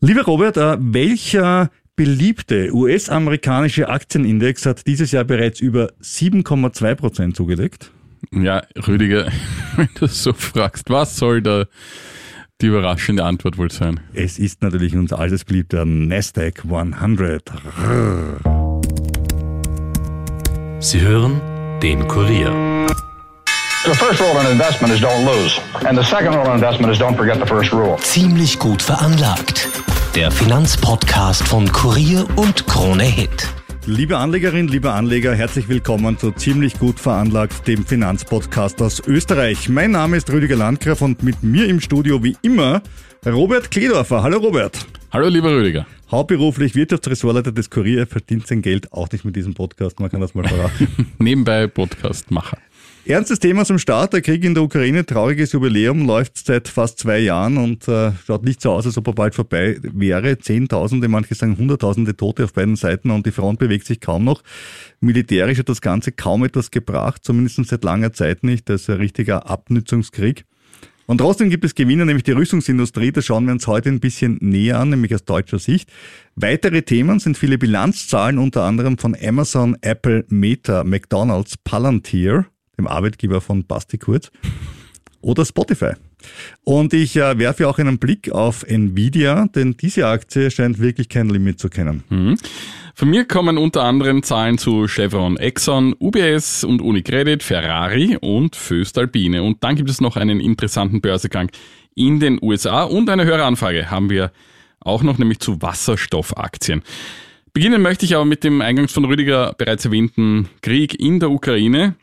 Lieber Robert, äh, welcher beliebte US-amerikanische Aktienindex hat dieses Jahr bereits über 7,2 Prozent zugelegt? Ja, Rüdiger, wenn du so fragst, was soll da die überraschende Antwort wohl sein? Es ist natürlich unser altes beliebter Nasdaq 100. Sie hören den Kurier. The first rule in investment is don't lose. And the second rule in investment is don't forget the first rule. Ziemlich gut veranlagt. Der Finanzpodcast von Kurier und Krone Hit. Liebe Anlegerin, lieber Anleger, herzlich willkommen zu Ziemlich gut veranlagt, dem Finanzpodcast aus Österreich. Mein Name ist Rüdiger Landgraf und mit mir im Studio wie immer Robert Kledorfer. Hallo Robert. Hallo lieber Rüdiger. Hauptberuflich Wirtschaftsressortleiter des Kurier, verdient sein Geld auch nicht mit diesem Podcast, man kann das mal verraten. Nebenbei Podcastmacher. Ernstes Thema zum Start, der Krieg in der Ukraine, trauriges Jubiläum, läuft seit fast zwei Jahren und äh, schaut nicht so aus, als ob er bald vorbei wäre. Zehntausende, manche sagen Hunderttausende Tote auf beiden Seiten und die Front bewegt sich kaum noch. Militärisch hat das Ganze kaum etwas gebracht, zumindest seit langer Zeit nicht. Das ist ein richtiger Abnützungskrieg. Und trotzdem gibt es Gewinner, nämlich die Rüstungsindustrie. Da schauen wir uns heute ein bisschen näher an, nämlich aus deutscher Sicht. Weitere Themen sind viele Bilanzzahlen, unter anderem von Amazon, Apple, Meta, McDonald's, Palantir dem Arbeitgeber von Basti Kurz, oder Spotify. Und ich äh, werfe auch einen Blick auf Nvidia, denn diese Aktie scheint wirklich kein Limit zu kennen. Mhm. Von mir kommen unter anderem Zahlen zu Chevron, Exxon, UBS und Unicredit, Ferrari und Föstalpine. Und dann gibt es noch einen interessanten Börsegang in den USA und eine höhere Anfrage haben wir auch noch, nämlich zu Wasserstoffaktien. Beginnen möchte ich aber mit dem eingangs von Rüdiger bereits erwähnten Krieg in der Ukraine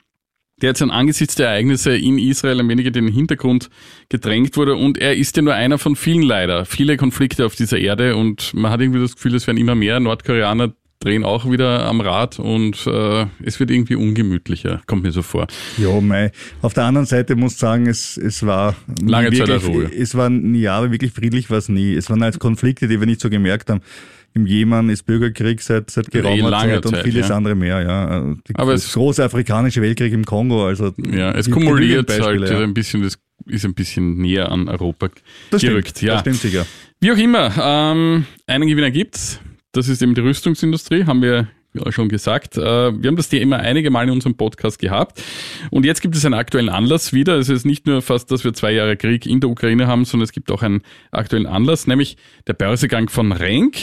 der jetzt angesichts der Ereignisse in Israel ein wenig in den Hintergrund gedrängt wurde. Und er ist ja nur einer von vielen leider. Viele Konflikte auf dieser Erde und man hat irgendwie das Gefühl, es werden immer mehr. Nordkoreaner drehen auch wieder am Rad und äh, es wird irgendwie ungemütlicher, kommt mir so vor. Ja, mei. Auf der anderen Seite muss ich sagen, es, es war lange wirklich, Zeit der Ruhe. Es war ja, aber wirklich friedlich war es nie. Es waren halt Konflikte, die wir nicht so gemerkt haben im Jemen ist Bürgerkrieg seit, seit geraumer Zeit und Zeit, vieles ja. andere mehr. Ja. Die, Aber das große afrikanische Weltkrieg im Kongo. Also ja, es kumuliert halt ja. ein bisschen, das ist ein bisschen näher an Europa das gerückt. Stimmt, ja. Das stimmt sicher. Wie auch immer, ähm, einen Gewinner gibt's. Das ist eben die Rüstungsindustrie, haben wir ja schon gesagt. Äh, wir haben das Thema einige Mal in unserem Podcast gehabt. Und jetzt gibt es einen aktuellen Anlass wieder. Es ist nicht nur fast, dass wir zwei Jahre Krieg in der Ukraine haben, sondern es gibt auch einen aktuellen Anlass, nämlich der Börsegang von Renk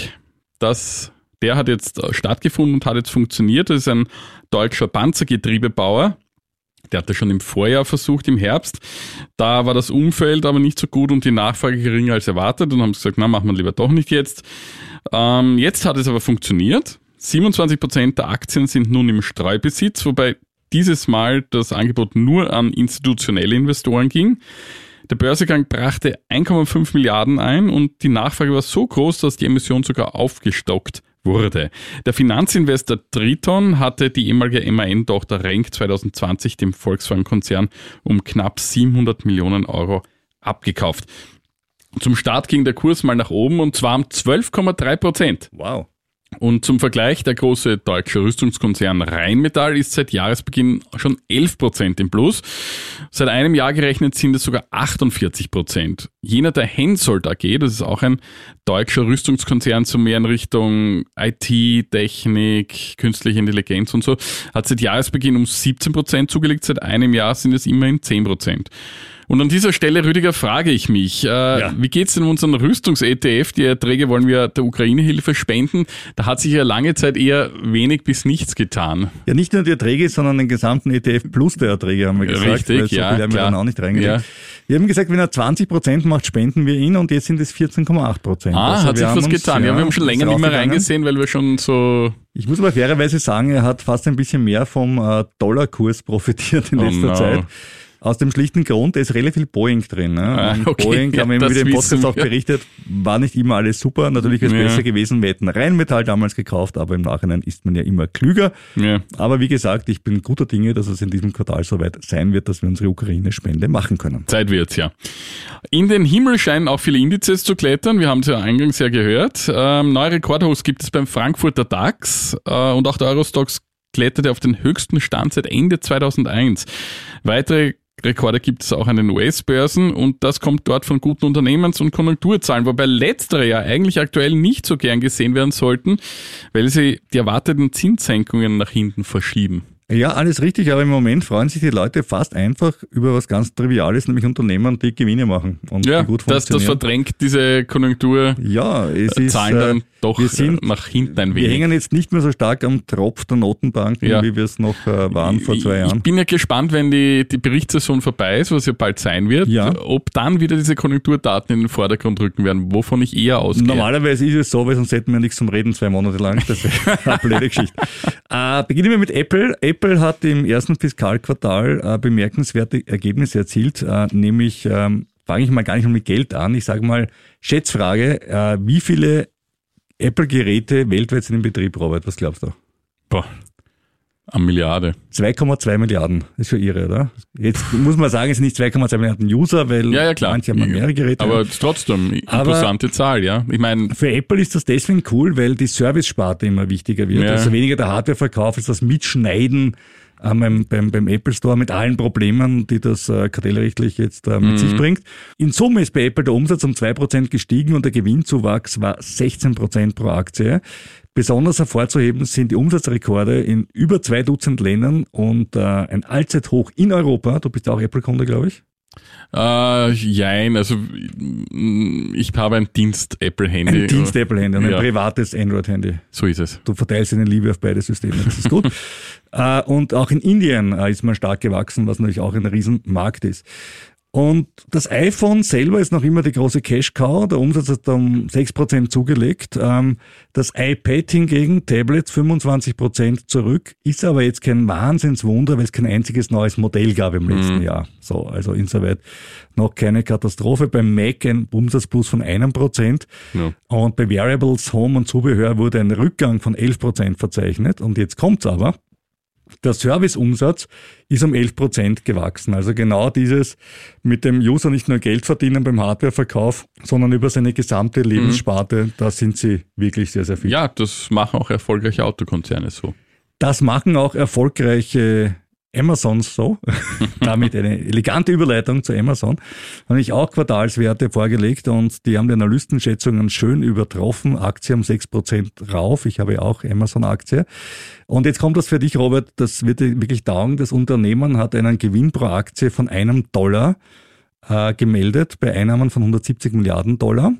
das, der hat jetzt äh, stattgefunden und hat jetzt funktioniert. Das ist ein deutscher Panzergetriebebauer. Der hat das schon im Vorjahr versucht, im Herbst. Da war das Umfeld aber nicht so gut und die Nachfrage geringer als erwartet und haben gesagt, na, machen wir lieber doch nicht jetzt. Ähm, jetzt hat es aber funktioniert. 27 Prozent der Aktien sind nun im Streubesitz, wobei dieses Mal das Angebot nur an institutionelle Investoren ging. Der Börsegang brachte 1,5 Milliarden ein und die Nachfrage war so groß, dass die Emission sogar aufgestockt wurde. Der Finanzinvestor Triton hatte die ehemalige MAN-Tochter Renk 2020 dem Volkswagen-Konzern um knapp 700 Millionen Euro abgekauft. Zum Start ging der Kurs mal nach oben und zwar um 12,3 Prozent. Wow. Und zum Vergleich, der große deutsche Rüstungskonzern Rheinmetall ist seit Jahresbeginn schon 11 Prozent im Plus. Seit einem Jahr gerechnet sind es sogar 48 Prozent. Jener der Hensoldt AG, das ist auch ein deutscher Rüstungskonzern, so mehr in Richtung IT, Technik, künstliche Intelligenz und so, hat seit Jahresbeginn um 17 Prozent zugelegt. Seit einem Jahr sind es immerhin 10 Prozent. Und an dieser Stelle, Rüdiger, frage ich mich, äh, ja. wie geht's denn um unseren Rüstungs-ETF? Die Erträge wollen wir der Ukraine-Hilfe spenden. Da hat sich ja lange Zeit eher wenig bis nichts getan. Ja, nicht nur die Erträge, sondern den gesamten ETF plus der Erträge, haben wir gesagt. Richtig, weil so ja, viel haben wir dann auch nicht reingelegt. Ja. Wir haben gesagt, wenn er 20 Prozent macht, spenden wir ihn und jetzt sind es 14,8 Prozent. Ah, also hat sich was getan. Ja, wir haben schon länger nicht mehr reingesehen, weil wir schon so... Ich muss aber fairerweise sagen, er hat fast ein bisschen mehr vom äh, Dollarkurs profitiert in oh letzter no. Zeit. Aus dem schlichten Grund, da ist relativ viel Boeing drin. Ne? Ah, okay. Boeing, haben wir immer wieder im Podcast auch berichtet, war nicht immer alles super. Natürlich wäre es ja. besser gewesen, wir hätten Rheinmetall damals gekauft, aber im Nachhinein ist man ja immer klüger. Ja. Aber wie gesagt, ich bin guter Dinge, dass es in diesem Quartal soweit sein wird, dass wir unsere Ukraine-Spende machen können. Zeit wird's, ja. In den Himmel scheinen auch viele Indizes zu klettern. Wir haben es ja eingangs ja gehört. Ähm, neue Rekordhochs gibt es beim Frankfurter DAX äh, und auch der Eurostox kletterte auf den höchsten Stand seit Ende 2001. Weitere Rekorde gibt es auch an den US-Börsen und das kommt dort von guten Unternehmens- und Konjunkturzahlen, wobei letztere ja eigentlich aktuell nicht so gern gesehen werden sollten, weil sie die erwarteten Zinssenkungen nach hinten verschieben. Ja, alles richtig, aber im Moment freuen sich die Leute fast einfach über was ganz Triviales, nämlich Unternehmen, die Gewinne machen und ja, die gut das, das funktionieren. verdrängt diese Konjunktur. ja, es ist, Zahlen dann äh, doch wir sind, nach hinten ein wir wenig. hängen jetzt nicht mehr so stark am Tropf der Notenbanken, Ja. wie wir es noch äh, waren vor zwei Ich Jahren. bin ja gespannt, wenn die, die Berichtssaison vorbei ist, was ja bald sein wird, Ja. ob dann wieder diese Konjunkturdaten in den Vordergrund rücken werden, wovon ich eher ausgehe. Normalerweise ist es so, weil sonst hätten wir nichts zum Reden zwei Monate lang. Das wäre eine blöde Geschichte. Äh, beginnen wir mit Apple. Apple hat im ersten Fiskalquartal äh, bemerkenswerte Ergebnisse erzielt, äh, nämlich ähm, fange ich mal gar nicht mit Geld an. Ich sage mal, Schätzfrage, äh, wie viele Apple-Geräte weltweit sind in Betrieb, Robert? Was glaubst du? Boah, eine Milliarde. 2,2 Milliarden. Das ist schon irre, oder? Jetzt muss man sagen, es sind nicht 2,2 Milliarden User, weil Ja, ja, manche haben mehrere Geräte. Aber es ist trotzdem Aber- imposante Zahl, ja. Ich meine, Für Apple ist das deswegen cool, weil die Service-Sparte immer wichtiger wird. Ja. Also weniger der Hardware-Verkauf als das Mitschneiden äh, beim, beim, Apple Store mit allen Problemen, die das äh, kartellrechtlich jetzt äh, mit sich bringt. In Summe ist bei Apple der Umsatz um 2% gestiegen und der Gewinnzuwachs war 16% pro Aktie. Besonders hervorzuheben sind die Umsatzrekorde in über zwei Dutzend Ländern und äh, ein Allzeithoch in Europa. Du bist auch Apple-Kunde, glaube ich. äh, jein, also mm, ich habe ein Dienst-Apple-Handy. Ein Dienst-Apple-Handy und ein Ja. privates Android-Handy. So ist es. Du verteilst deine Liebe auf beide Systeme, das ist gut. äh, und auch in Indien äh, ist man stark gewachsen, was natürlich auch ein Riesenmarkt ist. Und das iPhone selber ist noch immer die große Cash-Cow. Der Umsatz hat um 6% zugelegt. Ähm, das iPad hingegen, Tablets 25% zurück, ist aber jetzt kein Wahnsinnswunder, weil es kein einziges neues Modell gab im letzten Jahr. So, also insoweit noch keine Katastrophe. Beim Mac ein Umsatzplus von einem Prozent. Ja. Und bei Variables, Home und Zubehör wurde ein Rückgang von 11% verzeichnet. Und jetzt kommt's aber. Der Serviceumsatz ist um 11% gewachsen. Also genau dieses mit dem User nicht nur Geld verdienen beim Hardwareverkauf, sondern über seine gesamte Lebenssparte, da sind sie wirklich sehr, sehr viel. Ja, das machen auch erfolgreiche Autokonzerne so. Das machen auch erfolgreiche Amazons so. Damit eine elegante Überleitung zu Amazon. Habe ich auch Quartalswerte vorgelegt und die haben die Analystenschätzungen schön übertroffen. Aktie um 6% rauf. Ich habe auch Amazon-Aktie. Und jetzt kommt das für dich, Robert. Das wird dir wirklich dauern. Das Unternehmen hat einen Gewinn pro Aktie von einem Dollar äh, gemeldet bei Einnahmen von 170 Milliarden Dollar.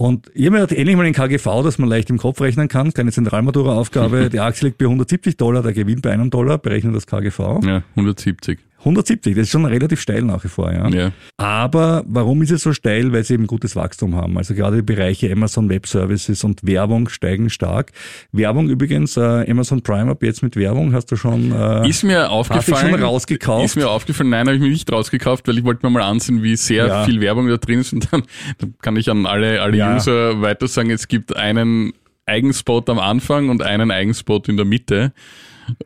Und ich habe mir endlich mal ein KGV, das man leicht im Kopf rechnen kann, keine Zentralmatura-Aufgabe. Die Aktie liegt bei 170 Dollar, der Gewinn bei einem Dollar, berechnet das KGV. Ja, 170. 170, das ist schon relativ steil nach wie vor, ja. Ja. Aber warum ist es so steil? Weil sie eben gutes Wachstum haben. Also gerade die Bereiche Amazon Web Services und Werbung steigen stark. Werbung übrigens, äh, Amazon Prime ab jetzt mit Werbung, hast du schon, äh, Ist mir hast du aufgefallen. schon rausgekauft? Ist mir aufgefallen, nein, habe ich mir nicht rausgekauft, weil ich wollte mir mal ansehen, wie sehr Ja. viel Werbung da drin ist und dann, dann kann ich an alle, alle Ja. User weiter sagen, es gibt einen Eigenspot am Anfang und einen Eigenspot in der Mitte.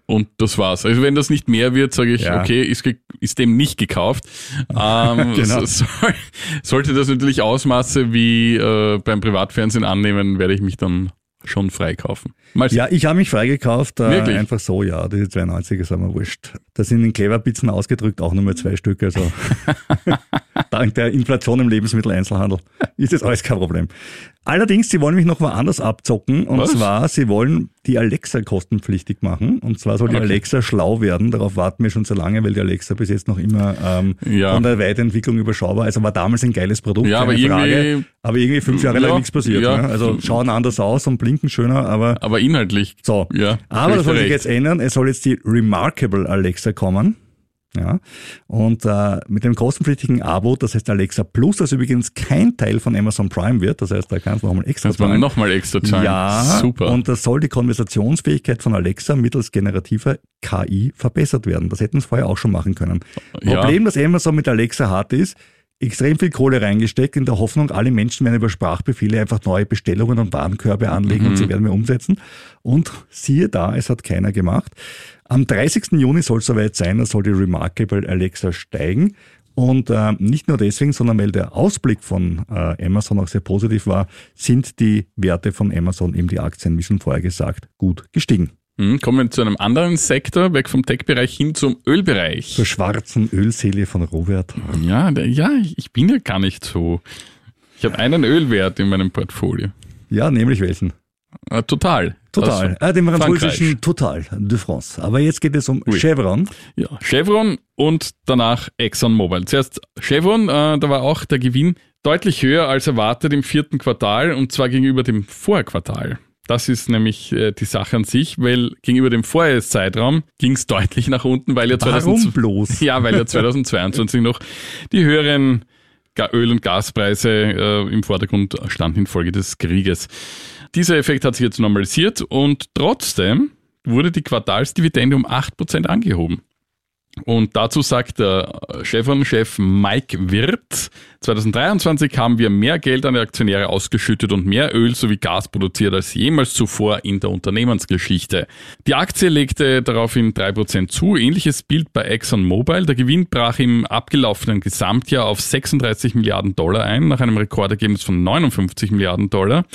Und das war's. Also wenn das nicht mehr wird, sage ich, Ja. okay, ist, ist dem nicht gekauft. Ähm, Genau. so- soll, sollte das natürlich Ausmaße wie äh, beim Privatfernsehen annehmen, werde ich mich dann schon freikaufen. Mal. Ja, ich habe mich freigekauft. Äh, Wirklich? Einfach so, ja. Diese 92er sind mir wurscht. Da sind in Cleverbitzen ausgedrückt auch nur mehr zwei Stück. Also dank der Inflation im Lebensmitteleinzelhandel ist das alles kein Problem. Allerdings, sie wollen mich noch woanders abzocken. Und Was? zwar, sie wollen die Alexa kostenpflichtig machen. Und zwar soll die Okay. Alexa schlau werden. Darauf warten wir schon so lange, weil die Alexa bis jetzt noch immer ähm, Ja. von der Weiterentwicklung überschaubar. Also war damals ein geiles Produkt, Ja, aber keine Frage. irgendwie- Aber irgendwie fünf Jahre Ja, lang nichts passiert. ja. Ne? Also schauen anders aus und blinken schöner, aber Aber inhaltlich. so. Ja, Aber das soll sich jetzt ändern. Es soll jetzt die Remarkable Alexa kommen. Ja. Und äh, mit dem kostenpflichtigen Abo, das heißt Alexa Plus, das übrigens kein Teil von Amazon Prime wird, das heißt, da kannst du nochmal extra man zahlen. nochmal extra zahlen. Ja, Super. und das soll die Konversationsfähigkeit von Alexa mittels generativer KI verbessert werden. Das hätten sie vorher auch schon machen können. Ja. Problem, das Amazon mit Alexa hat, ist, extrem viel Kohle reingesteckt in der Hoffnung, alle Menschen werden über Sprachbefehle einfach neue Bestellungen und Warenkörbe anlegen Mhm. und sie werden wir umsetzen. Und siehe da, es hat keiner gemacht. Am 30. Juni soll es soweit sein, da soll die Remarkable Alexa steigen. Und äh, nicht nur deswegen, sondern weil der Ausblick von äh, Amazon auch sehr positiv war, sind die Werte von Amazon, eben die Aktien, wie schon vorher gesagt, gut gestiegen. Hm, kommen wir zu einem anderen Sektor, weg vom Tech-Bereich hin zum Ölbereich. Zur schwarzen Ölseele von Robert. Ja, ja, ich bin ja gar nicht so. Ich habe einen Ölwert in meinem Portfolio. Ja, nämlich welchen? Äh, total. Total. Ah, den Frankreich. französischen Total de France. Aber jetzt geht es um Ui. Chevron. Ja, Chevron und danach ExxonMobil. Zuerst Chevron, äh, da war auch der Gewinn deutlich höher als erwartet im vierten Quartal und zwar gegenüber dem Vorquartal. Das ist nämlich äh, die Sache an sich, weil gegenüber dem Vorjahreszeitraum ging es deutlich nach unten, weil ja Warum 2000 bloß? Ja, weil ja 2022 noch die höheren Öl- und Gaspreise äh, im Vordergrund standen infolge des Krieges. Dieser Effekt hat sich jetzt normalisiert und trotzdem wurde die Quartalsdividende um 8% angehoben. Und dazu sagt der Chevron-Chef Mike Wirth, 2023 haben wir mehr Geld an die Aktionäre ausgeschüttet und mehr Öl sowie Gas produziert als jemals zuvor in der Unternehmensgeschichte. Die Aktie legte daraufhin 3% zu. Ähnliches Bild bei ExxonMobil. Der Gewinn brach im abgelaufenen Gesamtjahr auf 36 Milliarden Dollar ein, nach einem Rekordergebnis von 59 Milliarden Dollar.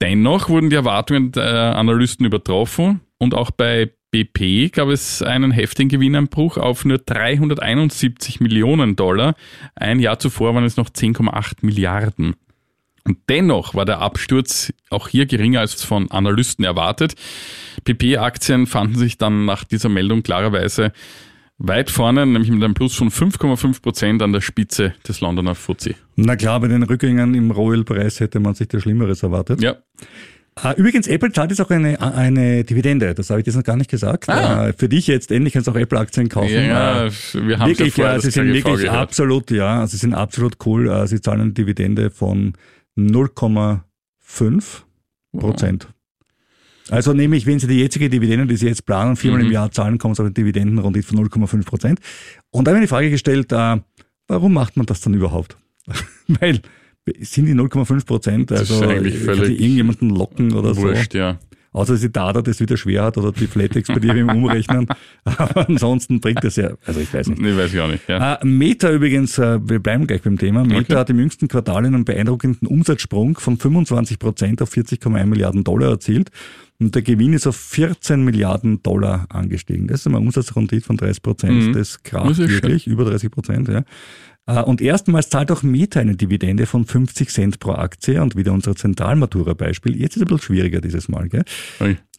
Dennoch wurden die Erwartungen der Analysten übertroffen und auch bei BP gab es einen heftigen Gewinneinbruch auf nur 371 Millionen Dollar. Ein Jahr zuvor waren es noch 10,8 Milliarden. Und dennoch war der Absturz auch hier geringer als von Analysten erwartet. PP-Aktien fanden sich dann nach dieser Meldung klarerweise weit vorne, nämlich mit einem Plus von 5,5 Prozent an der Spitze des Londoner FTSE. Na klar, bei den Rückgängen im Rohölpreis hätte man sich das Schlimmeres erwartet. Ja, Übrigens, Apple zahlt jetzt auch eine, eine Dividende. Das habe ich jetzt noch gar nicht gesagt. Ah. Äh, Für dich jetzt endlich kannst du auch Apple-Aktien kaufen. ja, Äh, wir haben wirklich, vorher ja, das sie sind KGV wirklich gehört. absolut, ja, sie sind absolut cool. Sie zahlen eine Dividende von 0,5 Prozent. Also nämlich, wenn Sie die jetzige Dividende, die Sie jetzt planen, viermal Mhm. im Jahr zahlen, kommen Sie auf eine Dividendenrendite von 0,5 Prozent. Und da habe ich die Frage gestellt, warum macht man das dann überhaupt? Weil sind die 0,5 Prozent, also kann die irgendjemanden locken oder so. Wurscht, ja. Außer dass die Data das wieder schwer hat oder die Flatex bei dir im Umrechnen. Aber ansonsten bringt das ja, also ich weiß nicht. Nee, weiß ich auch nicht. Ja. Äh, Meta übrigens, äh, wir bleiben gleich beim Thema. Meta Okay. hat im jüngsten Quartal einen beeindruckenden Umsatzsprung von 25 Prozent auf 40,1 Milliarden Dollar erzielt. Und der Gewinn ist auf 14 Milliarden Dollar angestiegen. Das ist eine Umsatzrendite von 30 Prozent. Mhm. Das kracht wirklich, über 30 Prozent. Ja. Äh, Und erstmals zahlt auch Meta eine Dividende von 50 Cent pro Aktie und wieder unser Zentralmatura-Beispiel. Jetzt ist es ein bisschen schwieriger dieses Mal. Gell?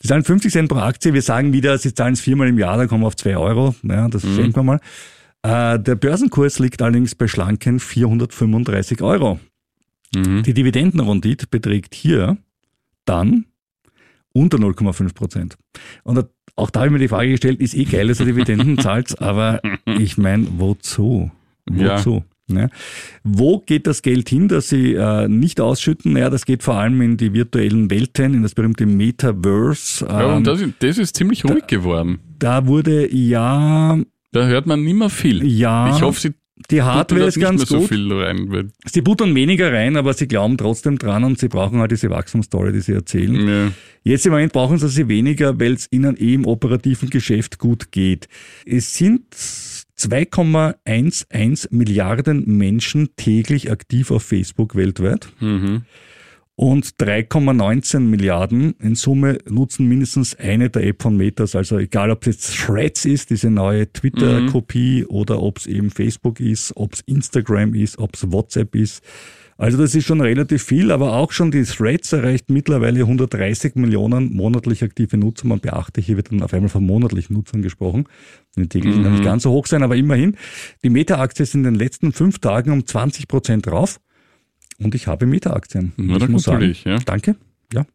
Sie zahlen 50 Cent pro Aktie. Wir sagen wieder, Sie zahlen es viermal im Jahr, dann kommen wir auf 2 Euro. Ja, das Mhm. schenken wir mal. Äh, der Börsenkurs liegt allerdings bei schlanken 435 Euro. Mhm. Die Dividendenrendite beträgt hier dann unter 0,5 Prozent. Und auch da habe ich mir die Frage gestellt, ist eh geil, dass du Dividenden zahlst, aber ich meine, wozu? Ja. Wozu? Ne? Wo geht das Geld hin, das sie äh, nicht ausschütten? Ja, das geht vor allem in die virtuellen Welten, in das berühmte Metaverse. Ja, Ähm, und das, ist- das ist ziemlich ruhig geworden. da wurde ja, Da hört man nicht mehr viel. ja, Ich hoffe, sie die Hardware das ist ganz so gut. viel rein. Sie buttern weniger rein, aber sie glauben trotzdem dran und sie brauchen halt diese Wachstumsstory, die sie erzählen. ja. Jetzt im Moment brauchen sie sie weniger, weil es ihnen eh im operativen Geschäft gut geht. Es sind 2,11 Milliarden Menschen täglich aktiv auf Facebook weltweit Mhm. und 3,19 Milliarden in Summe nutzen mindestens eine der App von Metas. Also egal, ob es jetzt Threads ist, diese neue Twitter-Kopie, oder ob es eben Facebook ist, ob es Instagram ist, ob es WhatsApp ist. Also das ist schon relativ viel, aber auch schon die Threads erreicht mittlerweile 130 Millionen monatlich aktive Nutzer. Man beachte, hier wird dann auf einmal von monatlichen Nutzern gesprochen. Die täglichen kann nicht ganz so hoch sein, aber immerhin. Die Meta-Aktie ist in den letzten fünf Tagen um 20 Prozent drauf. Und ich habe Meta-Aktien. Ich da muss sagen, ja. danke. Ja.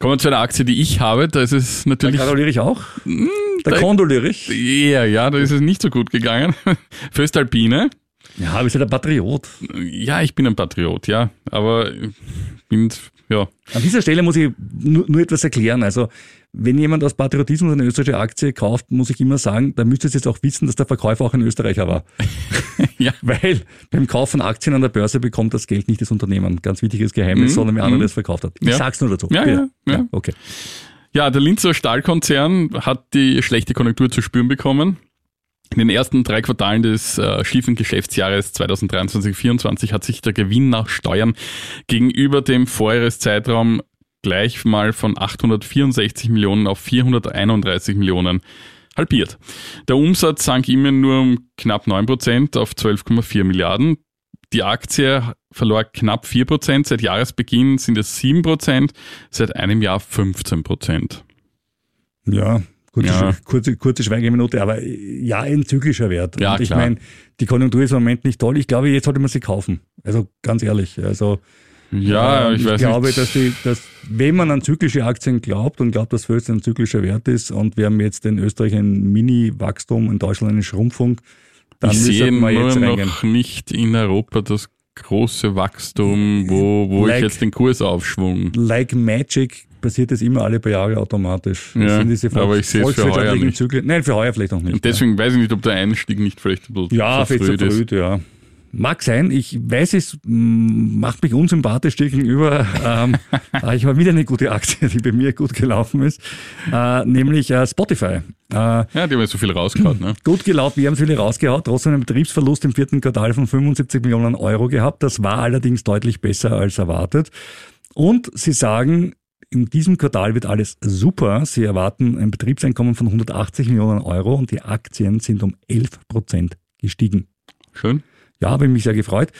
Kommen wir zu einer Aktie, die ich habe. Da ist es Da natürlich gratuliere ich auch. Da da- kondoliere ich. eher, ja, da ist es nicht so gut gegangen. Föstalpine. Ja, wir sind ein Patriot. Ja, ich bin ein Patriot, ja. Aber ich bin, ja. An dieser Stelle muss ich nur, nur etwas erklären. Also, wenn jemand aus Patriotismus eine österreichische Aktie kauft, muss ich immer sagen, da müsst ihr jetzt auch wissen, dass der Verkäufer auch ein Österreicher war. Ja. Weil beim Kauf von Aktien an der Börse bekommt das Geld nicht das Unternehmen. Ganz wichtiges Geheimnis, Mhm, sondern wer andere mhm. das verkauft hat. Ich Ja. sag's nur dazu. Ja, Bitte. ja, ja. Okay. Ja, der Linzer Stahlkonzern hat die schlechte Konjunktur zu spüren bekommen. In den ersten drei Quartalen des äh, schiefen Geschäftsjahres 2023-2024 hat sich der Gewinn nach Steuern gegenüber dem Vorjahreszeitraum gleich mal von 864 Millionen auf 431 Millionen halbiert. Der Umsatz sank immerhin nur um knapp 9% auf 12,4 Milliarden. Die Aktie verlor knapp 4%, seit Jahresbeginn sind es 7%, seit einem Jahr 15%. Ja, kurze, Ja. kurze, kurze Schweigeminute, aber ja, ein zyklischer Wert. Ja, Und ich meine, die Konjunktur ist im Moment nicht toll. Ich glaube, jetzt sollte man sie kaufen. Also ganz ehrlich. Also Ja, ähm, ich weiß glaube, nicht. dass, die, dass wenn man an zyklische Aktien glaubt und glaubt, dass Föst ein zyklischer Wert ist und wir haben jetzt in Österreich ein Mini-Wachstum, in Deutschland eine Schrumpfung, dann ich sehe müssen wir nur jetzt reingehen. noch nicht in Europa das große Wachstum, wo, wo Like- ich jetzt den Kursaufschwung. Like Magic passiert das immer alle paar Jahre automatisch. Das Ja, sind diese aber ich sehe es für heuer nicht. Zyklen. Nein, für heuer vielleicht noch nicht. Und deswegen weiß ich nicht, ob der Einstieg nicht vielleicht ein bisschen Ja, viel zu verfrüht ist. früh, ja. Mag sein, ich weiß, es mm, macht mich unsympathisch dir gegenüber, ähm, ich habe wieder eine gute Aktie, die bei mir gut gelaufen ist, äh, nämlich äh, Spotify. Äh, Ja, die haben ja so viel rausgehauen. Ne? gut gelaufen, wir haben es wieder rausgehaut, trotzdem einen Betriebsverlust im vierten Quartal von 75 Millionen Euro gehabt. Das war allerdings deutlich besser als erwartet. Und sie sagen, in diesem Quartal wird alles super. Sie erwarten ein Betriebseinkommen von 180 Millionen Euro und die Aktien sind um 11 Prozent gestiegen. Schön. Ja, habe ich mich sehr gefreut.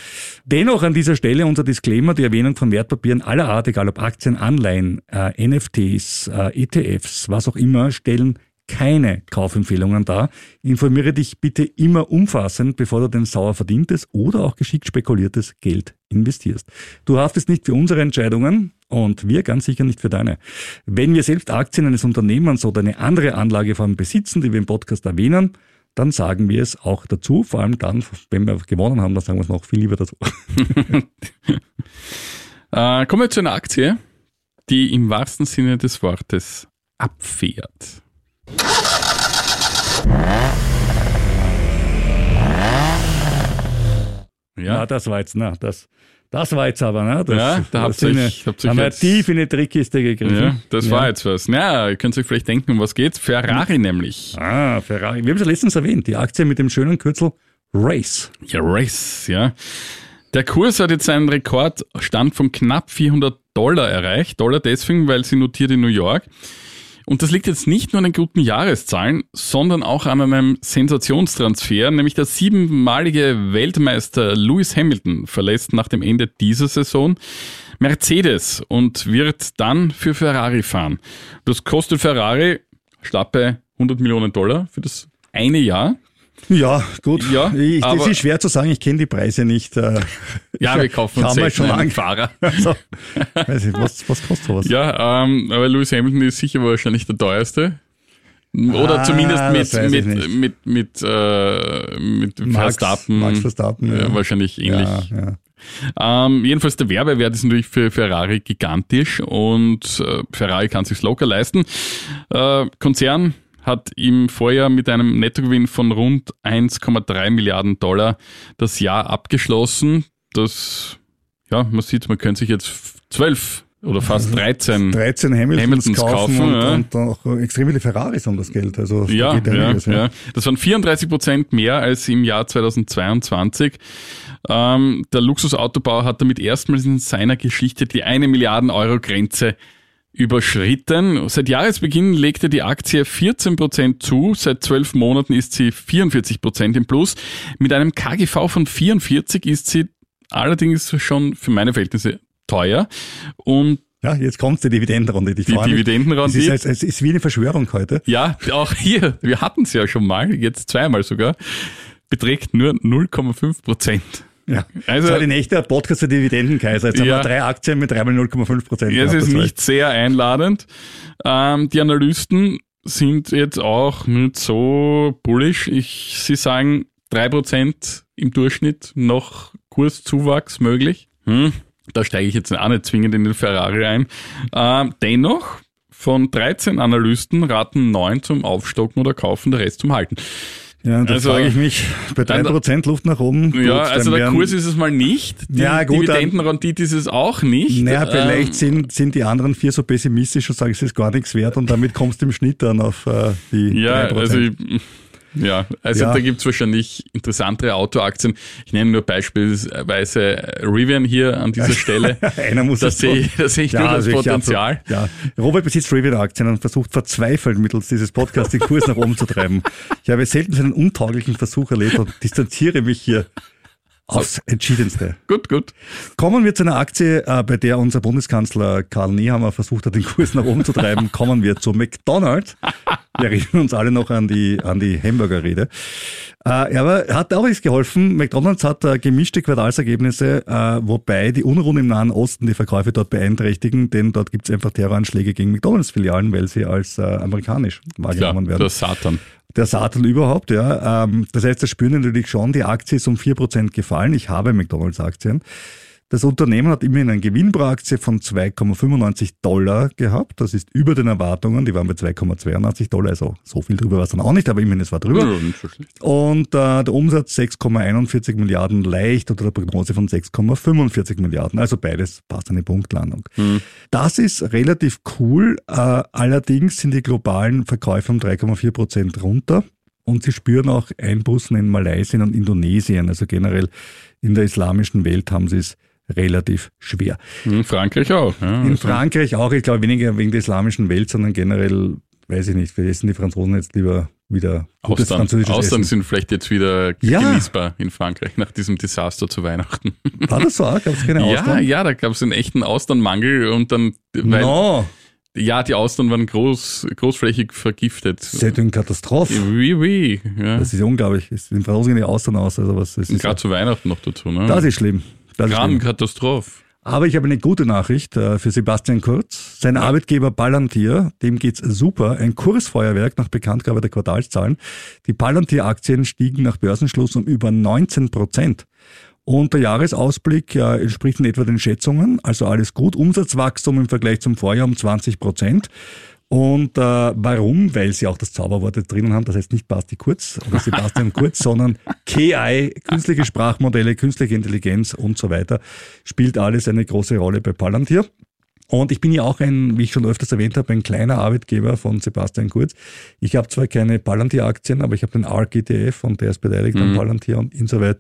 Dennoch an dieser Stelle unser Disclaimer, die Erwähnung von Wertpapieren aller Art, egal ob Aktien, Anleihen, äh, NFTs, äh, ETFs, was auch immer, stellen keine Kaufempfehlungen dar. Informiere dich bitte immer umfassend, bevor du den sauer verdientes oder auch geschickt spekuliertes Geld investierst. Du haftest nicht für unsere Entscheidungen und wir ganz sicher nicht für deine. Wenn wir selbst Aktien eines Unternehmens oder eine andere Anlageform besitzen, die wir im Podcast erwähnen, dann sagen wir es auch dazu. Vor allem dann, wenn wir gewonnen haben, dann sagen wir es noch viel lieber dazu. Äh, kommen wir zu einer Aktie, die im wahrsten Sinne des Wortes abfährt. Ja, Ja, das war jetzt, na, das, das war jetzt aber, ne? Das, Ja, da habt ihr ihr haben wir tief in die Trickkiste gegriffen. ja das war jetzt was. Na, ihr könnt euch vielleicht denken, um was geht's? Ferrari nämlich. Ah, Ferrari. Wir haben es ja letztens erwähnt, die Aktie mit dem schönen Kürzel Race. Ja, Race, ja. Der Kurs hat jetzt einen Rekordstand von knapp 400 Dollar erreicht. Dollar deswegen, weil sie notiert in New York. Und das liegt jetzt nicht nur an den guten Jahreszahlen, sondern auch an einem Sensationstransfer, nämlich der siebenmalige Weltmeister Lewis Hamilton verlässt nach dem Ende dieser Saison Mercedes und wird dann für Ferrari fahren. Das kostet Ferrari schlappe 100 Millionen Dollar für das eine Jahr. Ja, gut. Ja, ich, das ist schwer zu sagen, ich kenne die Preise nicht. äh, Ja, ich wir kaufen uns selten schon einen. Fahrer. Also, weiß ich, was, was kostet sowas? Ja, ähm, aber Lewis Hamilton ist sicher wahrscheinlich der teuerste. Oder Ah, zumindest mit, mit, nicht. mit, mit, äh, mit Max- Verstappen. Max Verstappen, ja. Ja, wahrscheinlich ähnlich. Ja, ja. Ähm, jedenfalls der Werbewert ist natürlich für Ferrari gigantisch und äh, Ferrari kann sich locker leisten. Äh, Konzern hat im Vorjahr mit einem Nettogewinn von rund 1,3 Milliarden Dollar das Jahr abgeschlossen. Das, ja, man sieht, man könnte sich jetzt 12 oder fast 13 13 Hamiltons, Hamiltons kaufen, kaufen, und, ja. und auch extrem viele Ferraris um das Geld. Also da Ja, ja, einiges, ja. Das waren 34 Prozent mehr als im Jahr 2022. Ähm, der Luxusautobau hat damit erstmals in seiner Geschichte die eine Milliarden Euro Grenze überschritten. Seit Jahresbeginn legte die Aktie 14 Prozent zu. Seit zwölf Monaten ist sie 44 Prozent im Plus. Mit einem KGV von 44 ist sie allerdings schon für meine Verhältnisse teuer. Und Ja, jetzt kommt die Dividendenrunde. Die, Die Dividendenrendite? Es ist, es ist wie eine Verschwörung heute. Ja, auch hier, wir hatten es ja schon mal, jetzt zweimal sogar, beträgt nur 0,5 Prozent. Ja. Also- das war die nächste Podcast der Dividendenkaiser. Jetzt Ja. haben wir drei Aktien mit dreimal 0,5 Prozent. Es ist nicht sehr einladend. Ähm, die Analysten sind jetzt auch nicht so bullish. Ich, sie sagen 3% im Durchschnitt noch Kurszuwachs möglich. Hm, da steige ich jetzt auch nicht zwingend in den Ferrari ein. Ähm, dennoch, von 13 Analysten raten 9 zum Aufstocken oder Kaufen, der Rest zum Halten. Ja, da Also- frage ich mich, bei 3% Luft nach oben. gut, Ja, also der Kurs ist es mal nicht. Die Ja, gut, Dividendenrendite ist es auch nicht. Naja, vielleicht Ähm, sind, sind die anderen vier so pessimistisch und sagen, es ist gar nichts wert und damit kommst du im Schnitt dann auf äh, die Ja, 3%. also ich, Ja, also Ja. da gibt's wahrscheinlich interessantere Autoaktien. Ich nenne nur beispielsweise Rivian hier an dieser Stelle. Einer muss Da es sehe ich, da sehe ich nur das also ich Potenzial. Hab, ja. Robert besitzt Rivian-Aktien und versucht verzweifelt mittels dieses Podcasts den Kurs nach oben zu treiben. Ich habe selten so einen untauglichen Versuch erlebt und distanziere mich hier aufs Entschiedenste. Gut, gut. Kommen wir zu einer Aktie, äh, bei der unser Bundeskanzler Karl Nehammer versucht hat, den Kurs nach oben zu treiben. Kommen wir zu McDonald's. Wir erinnern uns alle noch an die, an die Hamburger-Rede. Äh, aber er hat auch nichts geholfen. McDonald's hat äh, gemischte Quartalsergebnisse, äh, wobei die Unruhen im Nahen Osten die Verkäufe dort beeinträchtigen, denn dort gibt es einfach Terroranschläge gegen McDonalds-Filialen, weil sie als äh, amerikanisch Klar, wahrgenommen werden der Satan. Der Satan überhaupt, ja. Ähm, das heißt, das spüren natürlich schon. Die Aktie ist um 4% gefallen. Ich habe McDonalds-Aktien. Das Unternehmen hat immerhin einen Gewinn pro Aktie von 2,95 Dollar gehabt. Das ist über den Erwartungen. Die waren bei 2,82 Dollar. Also so viel drüber war es dann auch nicht, aber immerhin es war drüber. Ja. Und äh, der Umsatz 6,41 Milliarden leicht unter der Prognose von 6,45 Milliarden. Also beides passt eine Punktlandung. Das ist relativ cool. Äh, allerdings sind die globalen Verkäufe um 3,4 Prozent runter. Und sie spüren auch Einbußen in Malaysia und Indonesien. Also generell in der islamischen Welt haben sie es relativ schwer. In Frankreich auch. Ja, In also- Frankreich auch, ich glaube weniger wegen der islamischen Welt, sondern generell, weiß ich nicht, wir essen die Franzosen jetzt lieber wieder gutes Austern, französisches Austern Essen. sind vielleicht jetzt wieder Ja. genießbar in Frankreich nach diesem Desaster zu Weihnachten. War das so? Gab es keine Ja, Austern? ja, da gab es einen echten Austernmangel und dann, weil, no, ja, die Austern waren groß, großflächig vergiftet. c'est une Katastrophe. Oui, oui. Ja. Das ist unglaublich. Es sind Franzosen die Austern aus. Also was, Gerade zu Weihnachten noch dazu. Ne? das ist schlimm. Das ist Gran schlimm. Katastrophe. Aber ich habe eine gute Nachricht äh, für Sebastian Kurz. Sein Arbeitgeber Palantir, dem geht's super. Ein Kursfeuerwerk nach Bekanntgabe der Quartalszahlen. Die Palantir-Aktien stiegen nach Börsenschluss um über 19 Prozent. Und der Jahresausblick äh, entspricht in etwa den Schätzungen. Also alles gut. Umsatzwachstum im Vergleich zum Vorjahr um 20 Prozent. Und äh, warum? Weil sie auch das Zauberwort jetzt drinnen haben. Das heißt nicht Basti Kurz oder Sebastian Kurz, sondern KI, künstliche Sprachmodelle, künstliche Intelligenz und so weiter. Spielt alles eine große Rolle bei Palantir. Und ich bin ja auch ein, wie ich schon öfters erwähnt habe, ein kleiner Arbeitgeber von Sebastian Kurz. Ich habe zwar keine Palantir-Aktien, aber ich habe den ARK ETF und der ist beteiligt an Palantir und insoweit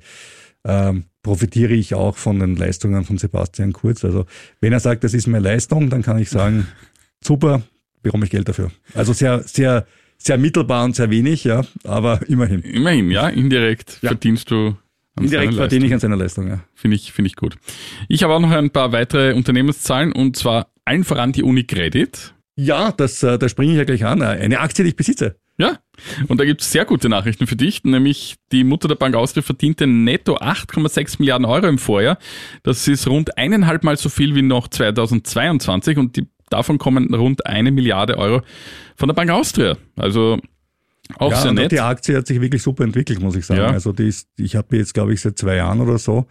ähm, profitiere ich auch von den Leistungen von Sebastian Kurz. Also wenn er sagt, das ist meine Leistung, dann kann ich sagen, super, bekomme ich Geld dafür. Also sehr, sehr, sehr mittelbar und sehr wenig, ja, aber immerhin. Immerhin, ja, indirekt Ja. verdienst du Indirekt verdiene ich an seiner Leistung, ja. Finde ich, finde ich gut. Ich habe auch noch ein paar weitere Unternehmenszahlen und zwar allen voran die Unicredit. Ja, das, äh, da springe ich ja gleich an. Eine Aktie, die ich besitze. Ja, und da gibt es sehr gute Nachrichten für dich, nämlich die Mutter der Bank Austria verdiente netto 8,6 Milliarden Euro im Vorjahr. Das ist rund eineinhalb Mal so viel wie noch 2022 und die, davon kommen rund eine Milliarde Euro von der Bank Austria. Also auch ja, sehr nett. die Aktie hat sich wirklich super entwickelt, muss ich sagen. Ja. Also die ist, ich habe jetzt, glaube ich, seit zwei Jahren oder so.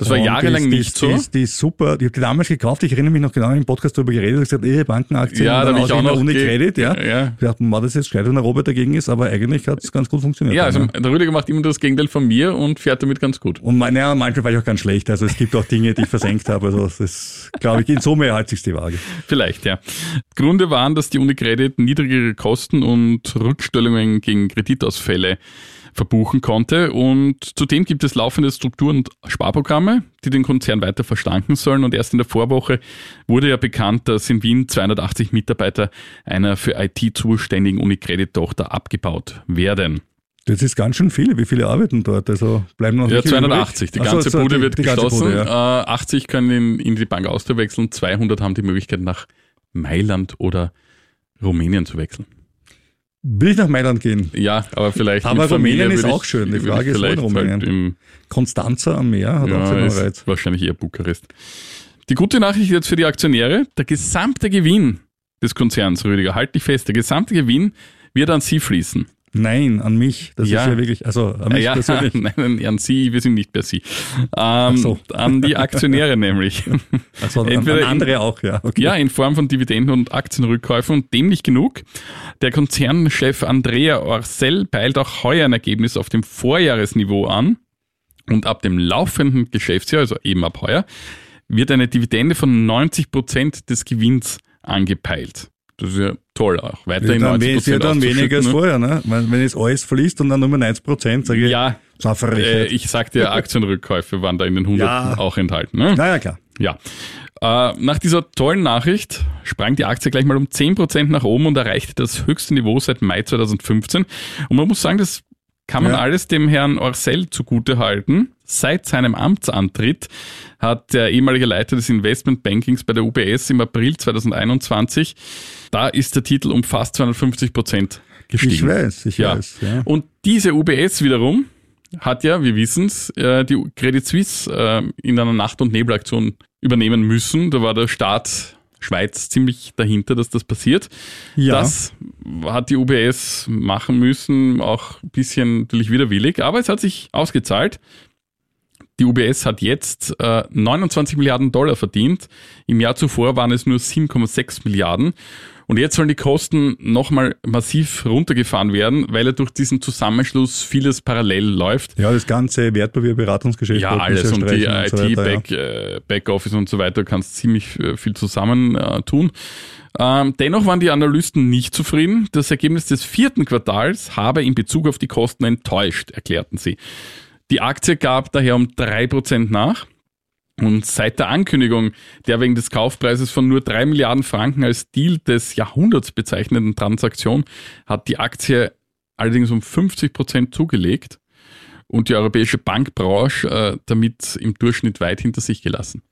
Das war Und jahrelang die die nicht ist, so. Die ist, die ist super. Ich habe die damals gekauft. Ich erinnere mich noch genau im Podcast darüber geredet und gesagt, ihre Bankenaktien Ja, da dann hab ich auch noch ohne Credit, ja. ja. Ich dachte, war das jetzt gescheit, wenn der Robert dagegen ist, aber eigentlich hat es ganz gut funktioniert. Ja, also der Rüdiger macht immer das Gegenteil von mir und fährt damit ganz gut. Und meine, ja, manchmal war ich auch ganz schlecht. Also es gibt auch Dinge, die ich versenkt habe. Also das glaube ich, in Summe hält sich die Waage. Vielleicht, ja. Gründe waren, dass die Unicredit niedrigere Kosten und Rückstellungen gegen Kreditausfälle verbuchen konnte. Und zudem gibt es laufende Struktur- und Sparprogramme, die den Konzern weiter verstärken sollen. Und erst in der Vorwoche wurde ja bekannt, dass in Wien 280 Mitarbeiter einer für IT zuständigen Unicredit-Tochter abgebaut werden. Das ist ganz schön viel. Wie viele arbeiten dort? Also bleiben noch Ja, welche 280. Die? Ach ganze so, Bude die- wird die ganze geschlossen. Bude, ja. äh, 80 können in, in die Bank Austria wechseln. 200 haben die Möglichkeit, nach Mailand oder Rumänien zu wechseln. Will ich nach Mailand gehen? Ja, aber vielleicht. Aber Rumänien ist würde auch schön. Die Frage ich ist, wo in vielleicht Rumänien? Halt im, Konstanzer am Meer hat auch ja, seinen ist Reiz. wahrscheinlich eher Bukarest. Die gute Nachricht jetzt für die Aktionäre: Der gesamte Gewinn des Konzerns, Rüdiger, halt dich fest, der gesamte Gewinn wird an Sie fließen. Nein, an mich. Das Ja. ist ja wirklich, also an mich ja, persönlich. nein, nein, an Sie, wir sind nicht per Sie. Ähm, so. An die Aktionäre nämlich. Also an, Entweder an in- andere auch, ja. Okay. Ja, in Form von Dividenden und Aktienrückkäufen und dem nicht genug. Der Konzernchef Andrea Orcel peilt auch heuer ein Ergebnis auf dem Vorjahresniveau an. Und ab dem laufenden Geschäftsjahr, also eben ab heuer, wird eine Dividende von 90 Prozent des Gewinns angepeilt. Das ist ja toll auch. Weiterhin dann 90 ist ja dann weniger als ne? vorher, ne? Wenn, wenn es alles fließt und dann nur 90 Prozent, sage ich, Ja, äh, ich sagte ja, Aktienrückkäufe waren da in den 100 Ja. auch enthalten. Ne? naja, klar. Ja. Äh, nach dieser tollen Nachricht sprang die Aktie gleich mal um 10% nach oben und erreichte das höchste Niveau seit Mai 2015. Und man muss sagen, das kann man Ja. alles dem Herrn Orcel zugute halten. Seit seinem Amtsantritt hat der ehemalige Leiter des Investmentbankings bei der UBS im April 2021, da ist der Titel um fast 250 Prozent gestiegen. Ich weiß, ich Ja. weiß. Ja. Und diese UBS wiederum hat ja, wir wissen's, äh, die Credit Suisse äh, in einer Nacht- und Nebelaktion übernehmen müssen. Da war der Staat Schweiz ziemlich dahinter, dass das passiert. Ja. Das hat die UBS machen müssen, auch ein bisschen natürlich widerwillig, aber es hat sich ausgezahlt. Die UBS hat jetzt äh, 29 Milliarden Dollar verdient. Im Jahr zuvor waren es nur 7,6 Milliarden. Und jetzt sollen die Kosten nochmal massiv runtergefahren werden, weil ja durch diesen Zusammenschluss vieles parallel läuft. ja, das ganze Wertpapierberatungsgeschäft. Ja, alles und die IT, so weiter, ja. Back, äh, Backoffice und so weiter, kannst ziemlich äh, viel zusammen äh, tun. Ähm, dennoch waren die Analysten nicht zufrieden. Das Ergebnis des vierten Quartals habe in Bezug auf die Kosten enttäuscht, erklärten sie. Die Aktie gab daher um 3% nach. Und seit der Ankündigung der wegen des Kaufpreises von nur 3 Milliarden Franken als Deal des Jahrhunderts bezeichneten Transaktion hat die Aktie allerdings um 50 Prozent zugelegt und die europäische Bankbranche äh, damit im Durchschnitt weit hinter sich gelassen.